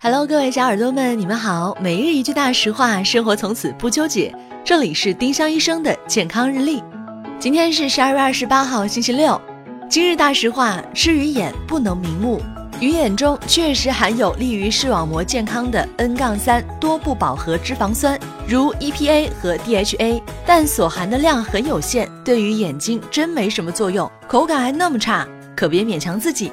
Hello，各位小耳朵们，你们好。每日一句大实话，生活从此不纠结。这里是丁香医生的健康日历。今天是十二月二十八号，星期六。今日大实话：吃鱼眼不能明目。鱼眼中确实含有利于视网膜健康的 N- 杠三多不饱和脂肪酸，如 EPA 和 DHA，但所含的量很有限，对于眼睛真没什么作用，口感还那么差，可别勉强自己。